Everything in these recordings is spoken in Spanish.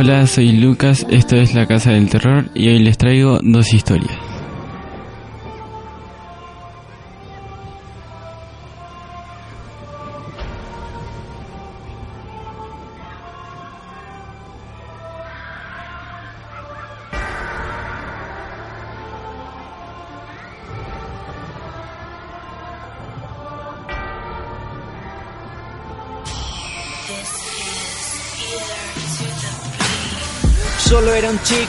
Hola, soy Lucas, esto es La Casa del Terror y hoy les traigo dos historias.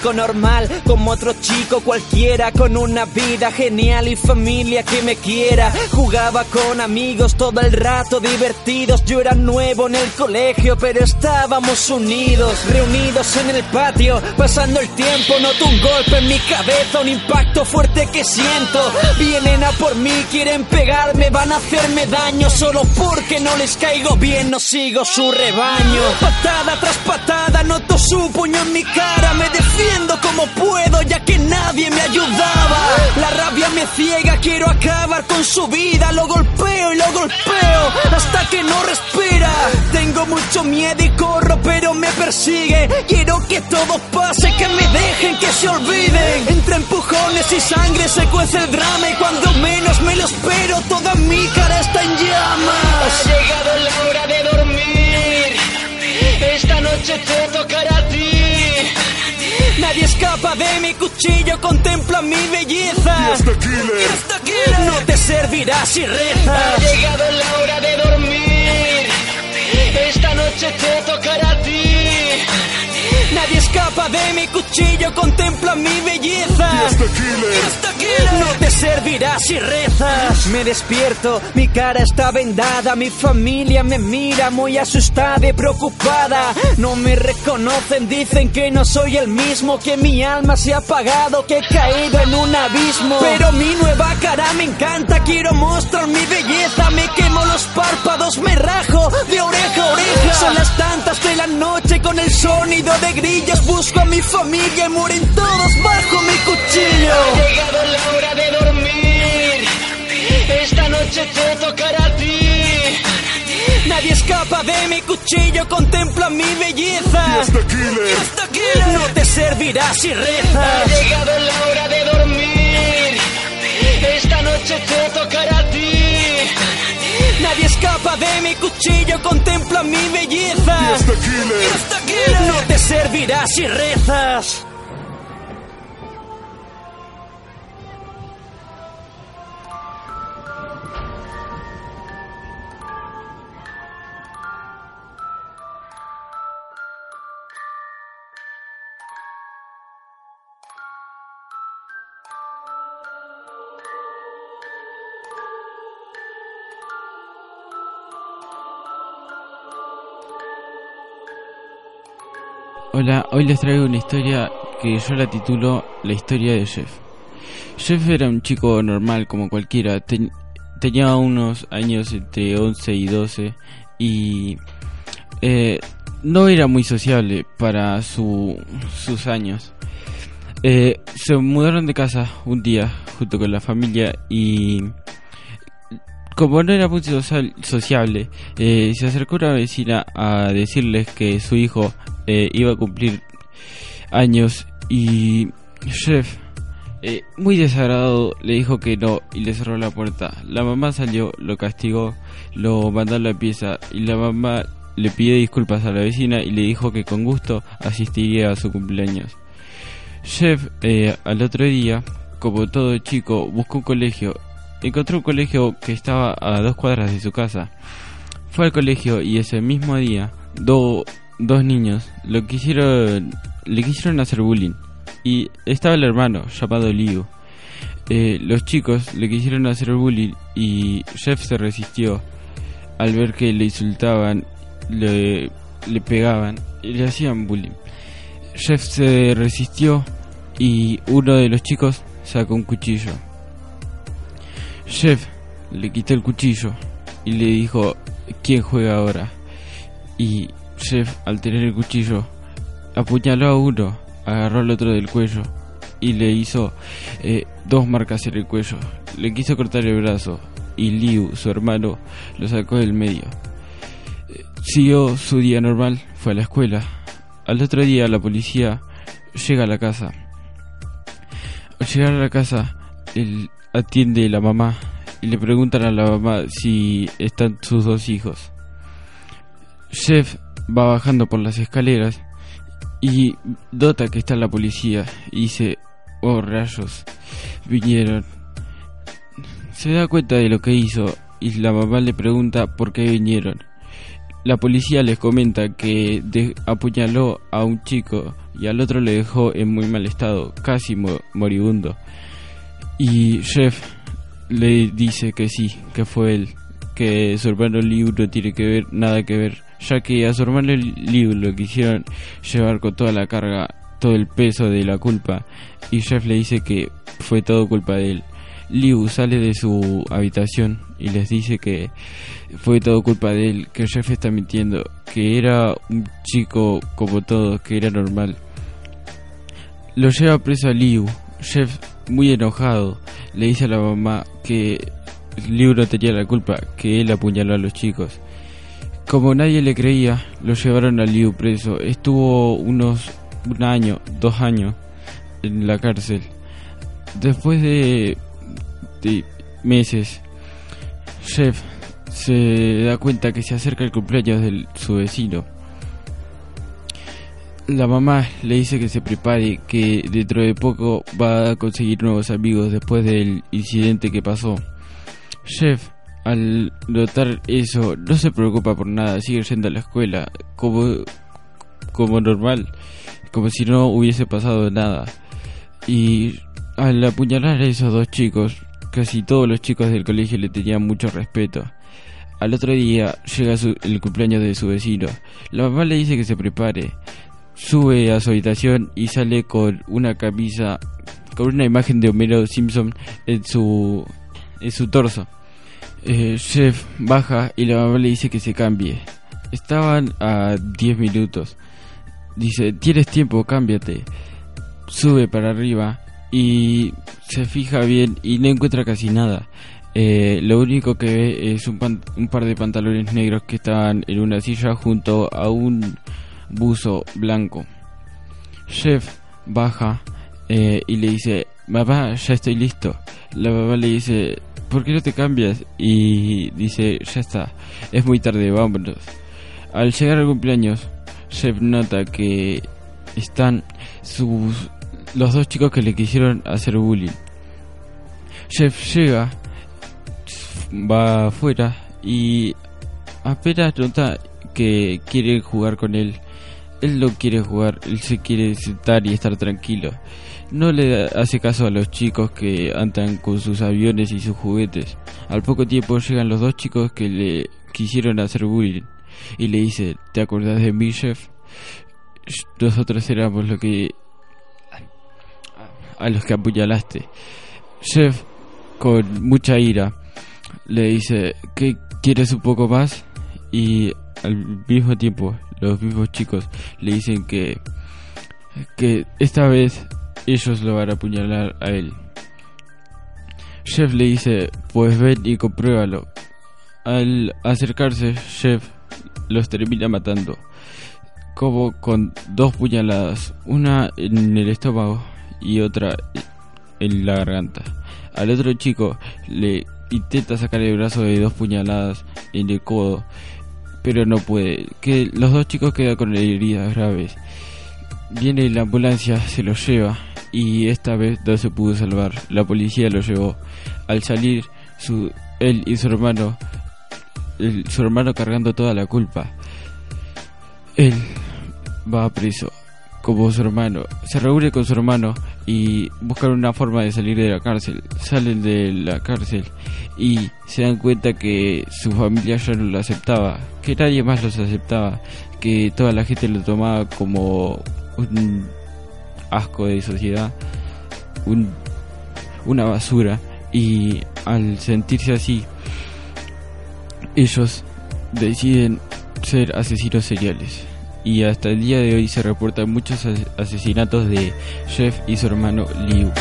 Normal, como otro chico cualquiera, con una vida genial y familia que me quiera. Jugaba con amigos todo el rato divertidos. Yo era nuevo en el colegio, pero estábamos unidos, reunidos en el patio, pasando el tiempo. Noto un golpe en mi cabeza, un impacto fuerte que siento. Vienen a por mí, quieren pegarme, van a hacerme daño solo porque no les caigo bien. No sigo su rebaño. Patada tras patada, noto su puño en mi cara. Me defiendo como puedo ya que nadie me ayudaba. La rabia me ciega, quiero acabar con su vida. Lo golpeo y lo golpeo hasta que no respira. Tengo mucho miedo y corro, pero me persigue. Quiero que todo pase, que me dejen, que se olviden. Entre empujones y sangre se cuece el drama y cuando menos me lo espero, toda mi cara De mi cuchillo, contempla mi belleza. No te servirá si rezas. Ha llegado la hora de dormir. Esta noche te tocará a ti. Nadie escapa de mi cuchillo, contempla mi belleza. No te servirá si rezas. Me despierto, mi cara está vendada, mi familia me mira muy asustada y preocupada. No me reconocen, dicen que no soy el mismo, que mi alma se ha apagado, que he caído en un abismo. Pero mi nueva cara me encanta, quiero mostrar mi belleza, de busco a mi familia y mueren todos bajo mi cuchillo. Ha llegado la hora de dormir. Esta noche te tocará a ti. Nadie escapa de mi cuchillo, contempla mi belleza. No te servirá si rezas. Ha llegado la hora de dormir. Esta noche te tocará a ti. Nadie escapa de mi cuchillo, contempla mi belleza. No te servirá si rezas. Hola, hoy les traigo una historia que yo la titulo La historia de Jeff. Jeff era un chico normal como cualquiera, ten- tenía unos años entre 11 y 12 y eh, no era muy sociable para su, sus años. Eh, se mudaron de casa un día junto con la familia y como no era muy sociable, eh, se acercó una vecina a decirles que su hijo eh, iba a cumplir años y Jeff, eh, muy desagradado, le dijo que no y le cerró la puerta. La mamá salió, lo castigó, lo mandó a la pieza y la mamá le pidió disculpas a la vecina y le dijo que con gusto asistiría a su cumpleaños. Jeff eh, al otro día, como todo chico, buscó un colegio. Encontró un colegio que estaba a dos cuadras de su casa. Fue al colegio y ese mismo día dos niños lo quisieron, le quisieron hacer bullying. Y estaba el hermano llamado Liu. Eh, los chicos le quisieron hacer bullying y Jeff se resistió al ver que le insultaban, le, le pegaban y le hacían bullying. Jeff se resistió y uno de los chicos sacó un cuchillo. Jeff le quitó el cuchillo y le dijo, ¿quién juega ahora? Y Jeff, al tener el cuchillo, apuñaló a uno, agarró al otro del cuello y le hizo eh, dos marcas en el cuello. Le quiso cortar el brazo y Liu, su hermano, lo sacó del medio. Eh, siguió su día normal, fue a la escuela. Al otro día la policía llega a la casa. Al llegar a la casa, él atiende a la mamá y le preguntan a la mamá si están sus dos hijos. Jeff va bajando por las escaleras y dota que está la policía y dice, oh rayos, vinieron. Se da cuenta de lo que hizo y la mamá le pregunta por qué vinieron. La policía les comenta que apuñaló a un chico y al otro le dejó en muy mal estado, casi moribundo. Y Jeff le dice que sí, que fue él, que su hermano Liu no tiene que ver nada que ver, ya que a su hermano Liu lo quisieron llevar con toda la carga, todo el peso de la culpa, y Jeff le dice que fue todo culpa de él. Liu sale de su habitación y les dice que fue todo culpa de él, que Jeff está mintiendo, que era un chico como todos, que era normal. Lo lleva preso a Liu. Jeff, muy enojado, le dice a la mamá que Liu no tenía la culpa, que él apuñaló a los chicos. Como nadie le creía, lo llevaron a Liu preso. Estuvo unos un año, dos años en la cárcel. Después de meses, Jeff se da cuenta que se acerca el cumpleaños de su vecino. La mamá le dice que se prepare, que dentro de poco va a conseguir nuevos amigos después del incidente que pasó. Jeff, al notar eso, no se preocupa por nada, sigue yendo a la escuela como, como normal, como si no hubiese pasado nada. Y al apuñalar a esos dos chicos, Casi todos los chicos del colegio le tenían mucho respeto. Al otro día llega el cumpleaños de su vecino. La mamá le dice que se prepare. Sube a su habitación y sale con una camisa con una imagen de Homero Simpson en su en su torso. Eh, Chef baja y la mamá le dice que se cambie. Estaban a 10 minutos. Dice, tienes tiempo, cámbiate. Sube para arriba y se fija bien y no encuentra casi nada. Eh, lo único que ve es un, un, par de pantalones negros que están en una silla junto a un buzo blanco. Chef baja eh, y le dice, mamá, ya estoy listo. La mamá le dice, ¿por qué no te cambias? Y dice, ya está, es muy tarde, vámonos. Al llegar al cumpleaños, Chef nota que están sus los dos chicos que le quisieron hacer bullying. Jeff llega, va afuera y apenas nota que quiere jugar con él. Él no quiere jugar, él se quiere sentar y estar tranquilo. No le hace caso a los chicos que andan con sus aviones y sus juguetes. Al poco tiempo llegan los dos chicos que le quisieron hacer bullying y le dice, ¿te acuerdas de mí, Jeff? Nosotros éramos lo que a los que apuñalaste. Jeff, con mucha ira, le dice que quieres un poco más y al mismo tiempo los mismos chicos le dicen que que esta vez ellos lo van a apuñalar a él. Jeff le dice, pues ven y compruébalo. Al acercarse, Jeff los termina matando, como con dos puñaladas, una en el estómago y otra en la garganta. Al otro chico le intenta sacar el brazo de dos puñaladas en el codo, pero no puede. Que los dos chicos quedan con heridas graves. Viene la ambulancia, se los lleva y esta vez no se pudo salvar. La policía lo llevó. Al salir, su, él y su hermano, su hermano cargando toda la culpa. Él va preso como su hermano. Se reúne con su hermano y buscan una forma de salir de la cárcel. Salen de la cárcel y se dan cuenta que su familia ya no lo aceptaba, que nadie más los aceptaba, que toda la gente lo tomaba como un asco de sociedad, un, una basura y al sentirse así ellos deciden ser asesinos seriales y hasta el día de hoy se reportan muchos asesinatos de Jeff y su hermano Liu.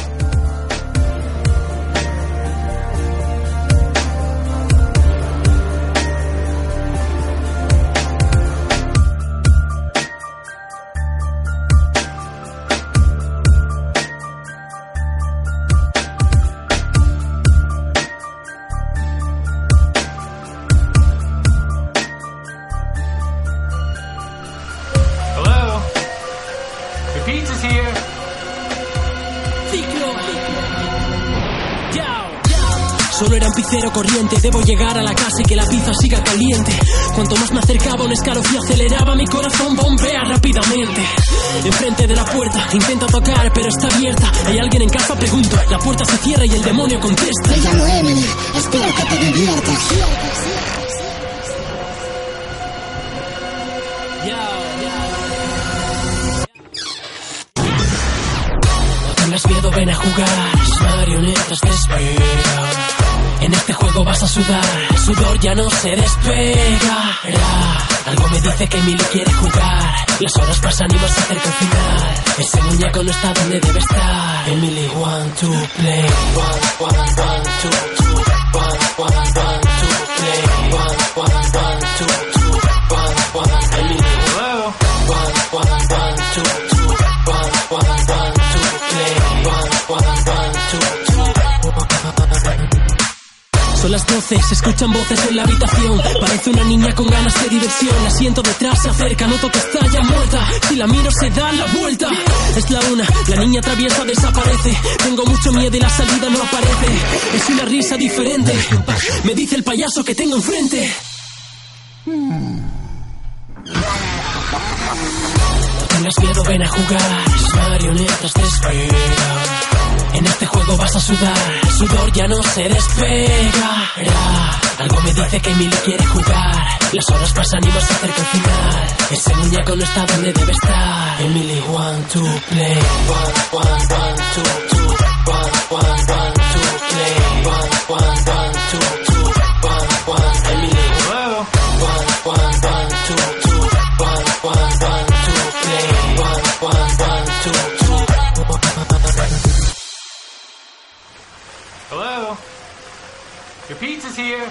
Debo llegar a la casa y que la pizza siga caliente. Cuanto más me acercaba, un escalofrío aceleraba, mi corazón bombea rápidamente. Enfrente de la puerta, intento tocar, pero está abierta. ¿Hay alguien en casa? Pregunto. La puerta se cierra y el demonio contesta. Me llamo Emily, espero que te diviertas. No tengas miedo, ven a jugar. Marionetas te esperan. En este juego vas a sudar, el sudor ya no se despega. Algo me dice que Emily quiere jugar. Las horas pasan y más se acerca el final. Ese muñeco no está donde debe estar. Emily want to play. One, one, one, two, two. One, one, one, two, play. One, one, one, son las 12, se escuchan voces en la habitación. Parece una niña con ganas de diversión. La siento detrás, se acerca, noto que está ya muerta. Si la miro, se da la vuelta. Es la una, la niña atraviesa, desaparece. Tengo mucho miedo y la salida no aparece. Es una risa diferente. Me dice el payaso que tengo enfrente. No tengas miedo, ven a jugar. Marionetas te esperan. En este juego vas a sudar, el sudor ya no se despega. Algo me dice que Emily quiere jugar. Las horas pasan y más acerca el final. Ese muñeco no está donde debe estar. Emily want to play. One, one, one, two, two. One, one, one, two, play. One, one, one, Here.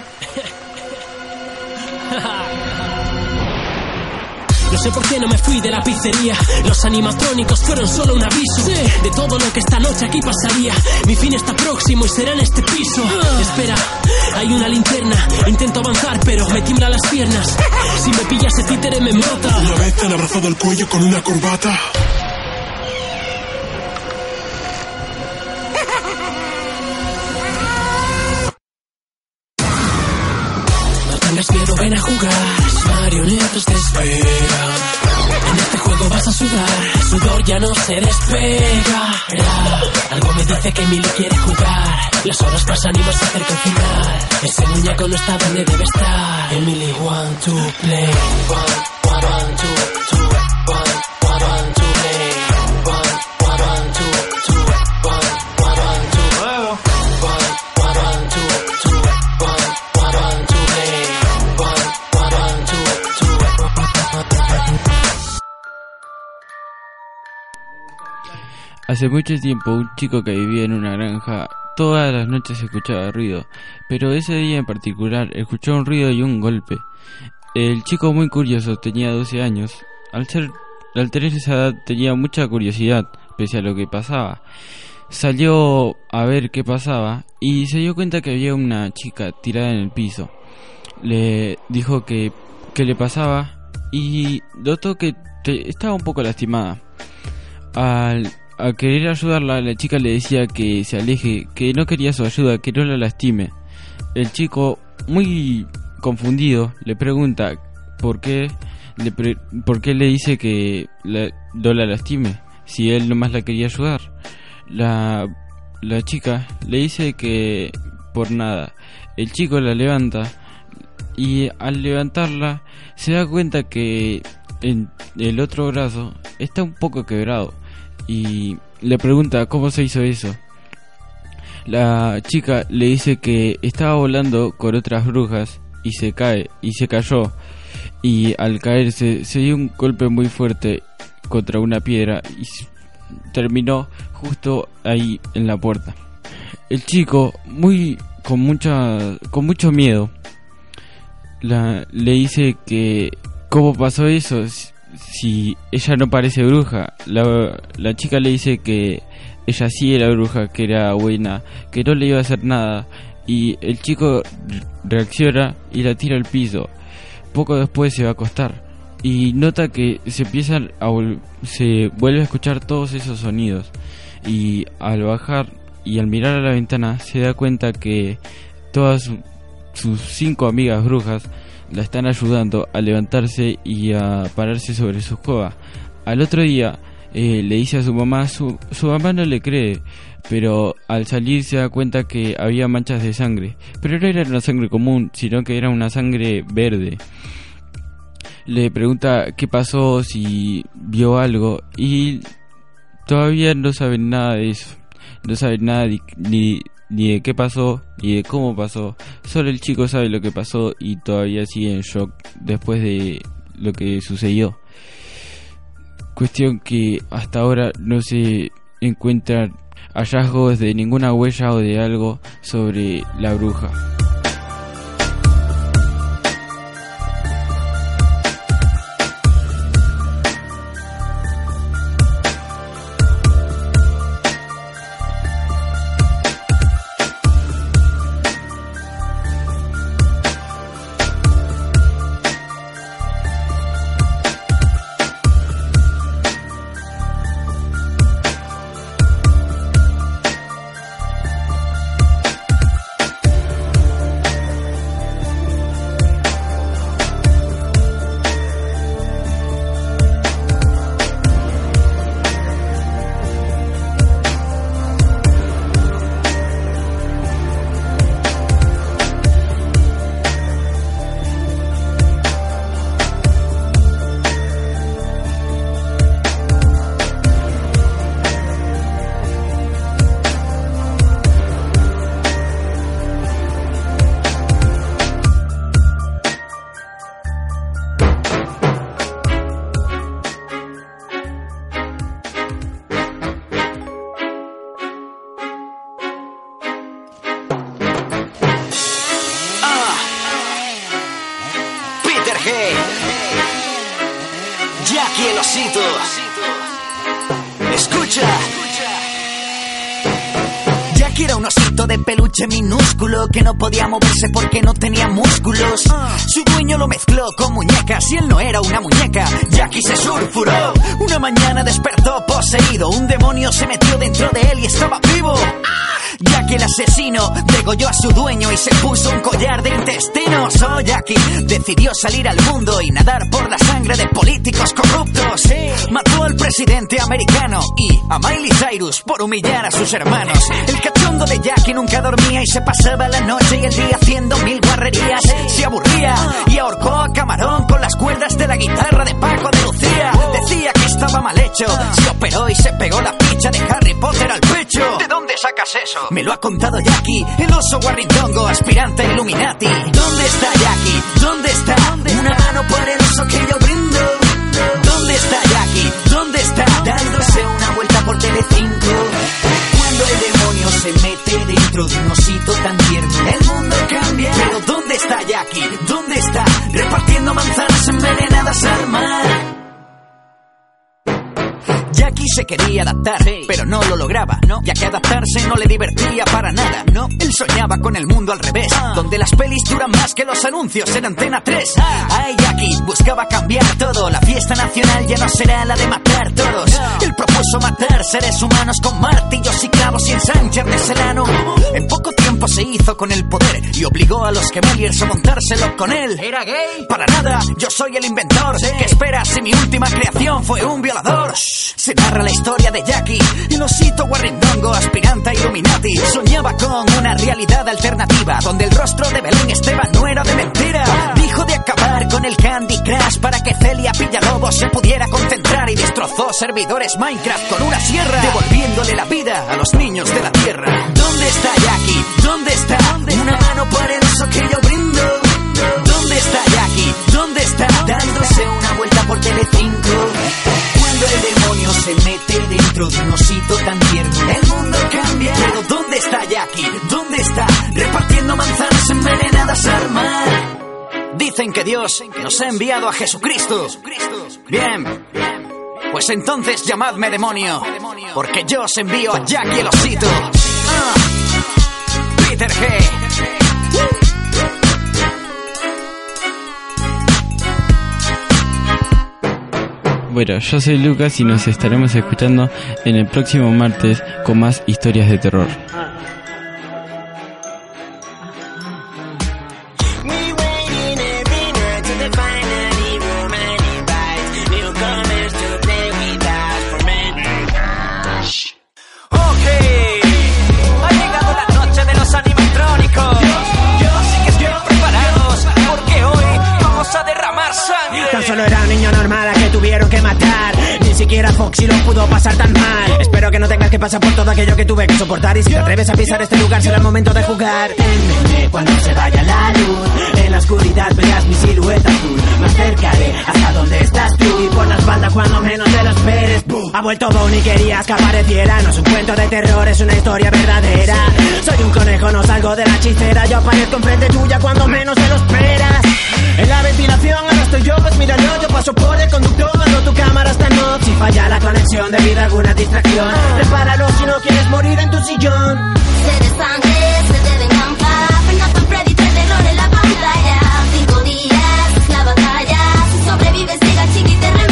No sé por qué no me fui de la pizzería. Los animatrónicos fueron solo un aviso de todo lo que esta noche aquí pasaría. Mi fin está próximo y será en este piso. Espera, hay una linterna. Intento avanzar, pero me tiembla las piernas. Si me pillas ese títere me mata. Una vez te han abrazado el cuello con una corbata. Sudar. Sudor ya no se despega. Algo me dice que Emily quiere jugar. Las horas pasan y más acerca el final. Ese muñeco no está donde debe estar. Emily want to play. One, one, one, two, Hace mucho tiempo un chico que vivía en una granja todas las noches escuchaba ruido, pero ese día en particular escuchó un ruido y un golpe. El chico muy curioso tenía 12 años. Al ser al tener esa edad tenía mucha curiosidad pese a lo que pasaba. Salió a ver qué pasaba y se dio cuenta que había una chica tirada en el piso. Le dijo que, le pasaba y notó que estaba un poco lastimada. Al, a querer ayudarla, la chica le decía que se aleje, que no quería su ayuda, que no la lastime. El chico, muy confundido, le pregunta por qué le, por qué le dice que no la lastime, si él nomás la quería ayudar. La, la chica le dice que por nada. El chico la levanta y al levantarla se da cuenta que en el otro brazo está un poco quebrado y le pregunta cómo se hizo eso. La chica le dice que estaba volando con otras brujas y se cae y se cayó y al caerse se dio un golpe muy fuerte contra una piedra y terminó justo ahí en la puerta. El chico, muy con mucha con mucho miedo, la, le dice que cómo pasó eso si ella no parece bruja. La, la chica le dice que ella sí era bruja, que era buena, que no le iba a hacer nada. Y el chico reacciona y la tira al piso. Poco después se va a acostar y nota que se empiezan a se vuelve a escuchar todos esos sonidos y al bajar y al mirar a la ventana se da cuenta que todas sus cinco amigas brujas la están ayudando a levantarse y a pararse sobre su escoba. Al otro día eh, le dice a su mamá, su, su mamá no le cree, pero al salir se da cuenta que había manchas de sangre, pero no era una sangre común, sino que era una sangre verde. Le pregunta qué pasó, si vio algo y todavía no saben nada de eso, no saben nada ni, ni de qué pasó, ni de cómo pasó. Solo el chico sabe lo que pasó y todavía sigue en shock después de lo que sucedió. Cuestión que hasta ahora no se encuentran hallazgos de ninguna huella o de algo sobre la bruja. Podía moverse porque no tenía músculos. Su dueño lo mezcló con muñecas y él no era una muñeca. Jackie se surfuró. Una mañana despertó poseído. Un demonio se metió dentro de él y estaba vivo. Jackie el asesino degolló a su dueño y se puso un collar de intestinos. Oh, Jackie decidió salir al mundo y nadar por la sangre de políticos corruptos. Mató al presidente americano y a Miley Cyrus por humillar a sus hermanos. El cachondo de Jackie nunca dormía y se pasaba la noche y el día haciendo mil guarrerías. Se aburría y ahorcó a Camarón con las cuerdas de la guitarra de Paco de Lucía. Decía que estaba mal hecho. Se operó y se pegó la ficha de Harry Potter al pecho. ¿De dónde sacas eso? Me lo ha contado Jackie, el oso guarritongo, aspirante Illuminati. ¿Dónde está Jackie? Se quería adaptar, pero no lo lograba, ya que adaptarse no le divertía para nada. No, él soñaba con el mundo al revés, donde las pelis duran más que los anuncios en Antena 3. Ay, Jackie buscaba cambiar todo, la fiesta nacional ya no será la de matar todos. Él propuso matar seres humanos con martillos y clavos y ensanches de selano. En poco tiempo se hizo con el poder y obligó a los Gemeliers a montárselo con él. ¿Era gay? Para nada, yo soy el inventor. ¿Qué esperas si mi última creación fue un violador? Se narra la historia de Jackie, el osito guarrindongo, aspirante a Illuminati. Soñaba con una realidad alternativa, donde el rostro de Belén Esteban no era de mentira. Dijo de acabar con el Candy Crush para que Celia Pillalobos se pudiera concentrar y destrozó servidores Minecraft con una sierra, devolviéndole la vida a los niños de la tierra. ¿Dónde está Jackie? ¿Dónde está? Una mano por el que yo brindo. ¿Dónde está Jackie? ¿Dónde está? Dándose una vuelta por Telecinco. Se mete dentro de un osito tan tierno, el mundo cambia. Pero ¿dónde está Jackie? ¿Dónde está? Repartiendo manzanas envenenadas al mar. Dicen que Dios nos ha enviado a Jesucristo. Bien. Pues entonces llamadme demonio, porque yo os envío a Jackie el osito. Ah. Peter G. Bueno, yo soy Lucas y nos estaremos escuchando en el próximo martes con más historias de terror. Ni siquiera Foxy lo pudo pasar tan mal. Espero que no tengas que pasar por todo aquello que tuve que soportar. Y si te atreves a pisar este lugar, será el momento de jugar. Témeme cuando se vaya la luz. En la oscuridad verás mi silueta azul. Me acercaré hasta donde estás tú. Y por la espalda cuando menos te lo esperes. ¡Bum! Ha vuelto Bonnie, querías que apareciera. No es un cuento de terror, es una historia verdadera. Soy un conejo, no salgo de la hechicera. Yo aparezco enfrente tuya cuando menos te lo esperas. En la ventilación ahora estoy yo, pues míralo, yo paso por el conductor, cuando tu cámara en off. Si falla la conexión debido a alguna distracción, repáralo si no quieres morir en tu sillón. Se sangre, se deben campar. En la pantalla. Cinco días, la batalla. Si sobrevives, llega chiqui te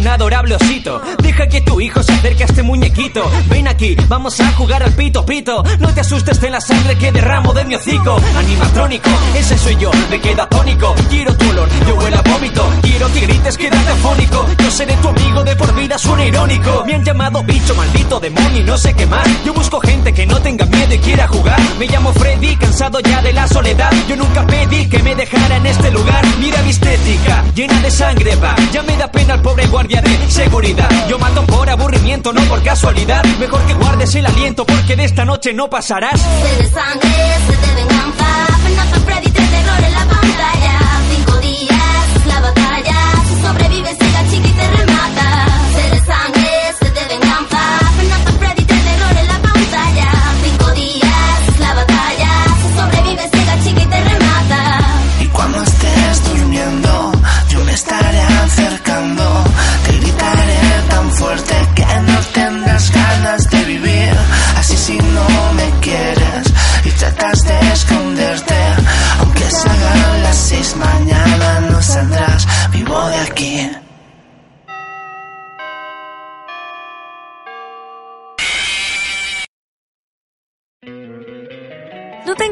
un adorable osito. Deja que tu hijo se acerque a este muñequito. Ven aquí, vamos a jugar al pito pito. No te asustes de la sangre que derramo de mi hocico. Animatrónico, ese soy yo, me queda tónico. Quiero tu olor, yo huelo a vómito. Quiero que grites, quédate afónico. Yo seré tu amigo de por vida, suena irónico. Me han llamado bicho, maldito demonio y no sé qué más. Yo busco gente que no tenga miedo y quiera jugar. Me llamo Freddy, cansado ya de la soledad. Yo nunca pedí que me dejara en este lugar. Mira mi estética, llena de sangre va. Ya me da pena el pobre guardia de seguridad. Yo mato por aburrimiento, no por casualidad. Mejor que guardes el aliento porque de esta noche no pasarás. Se de sangre, se campar. Nathan Freddy, tres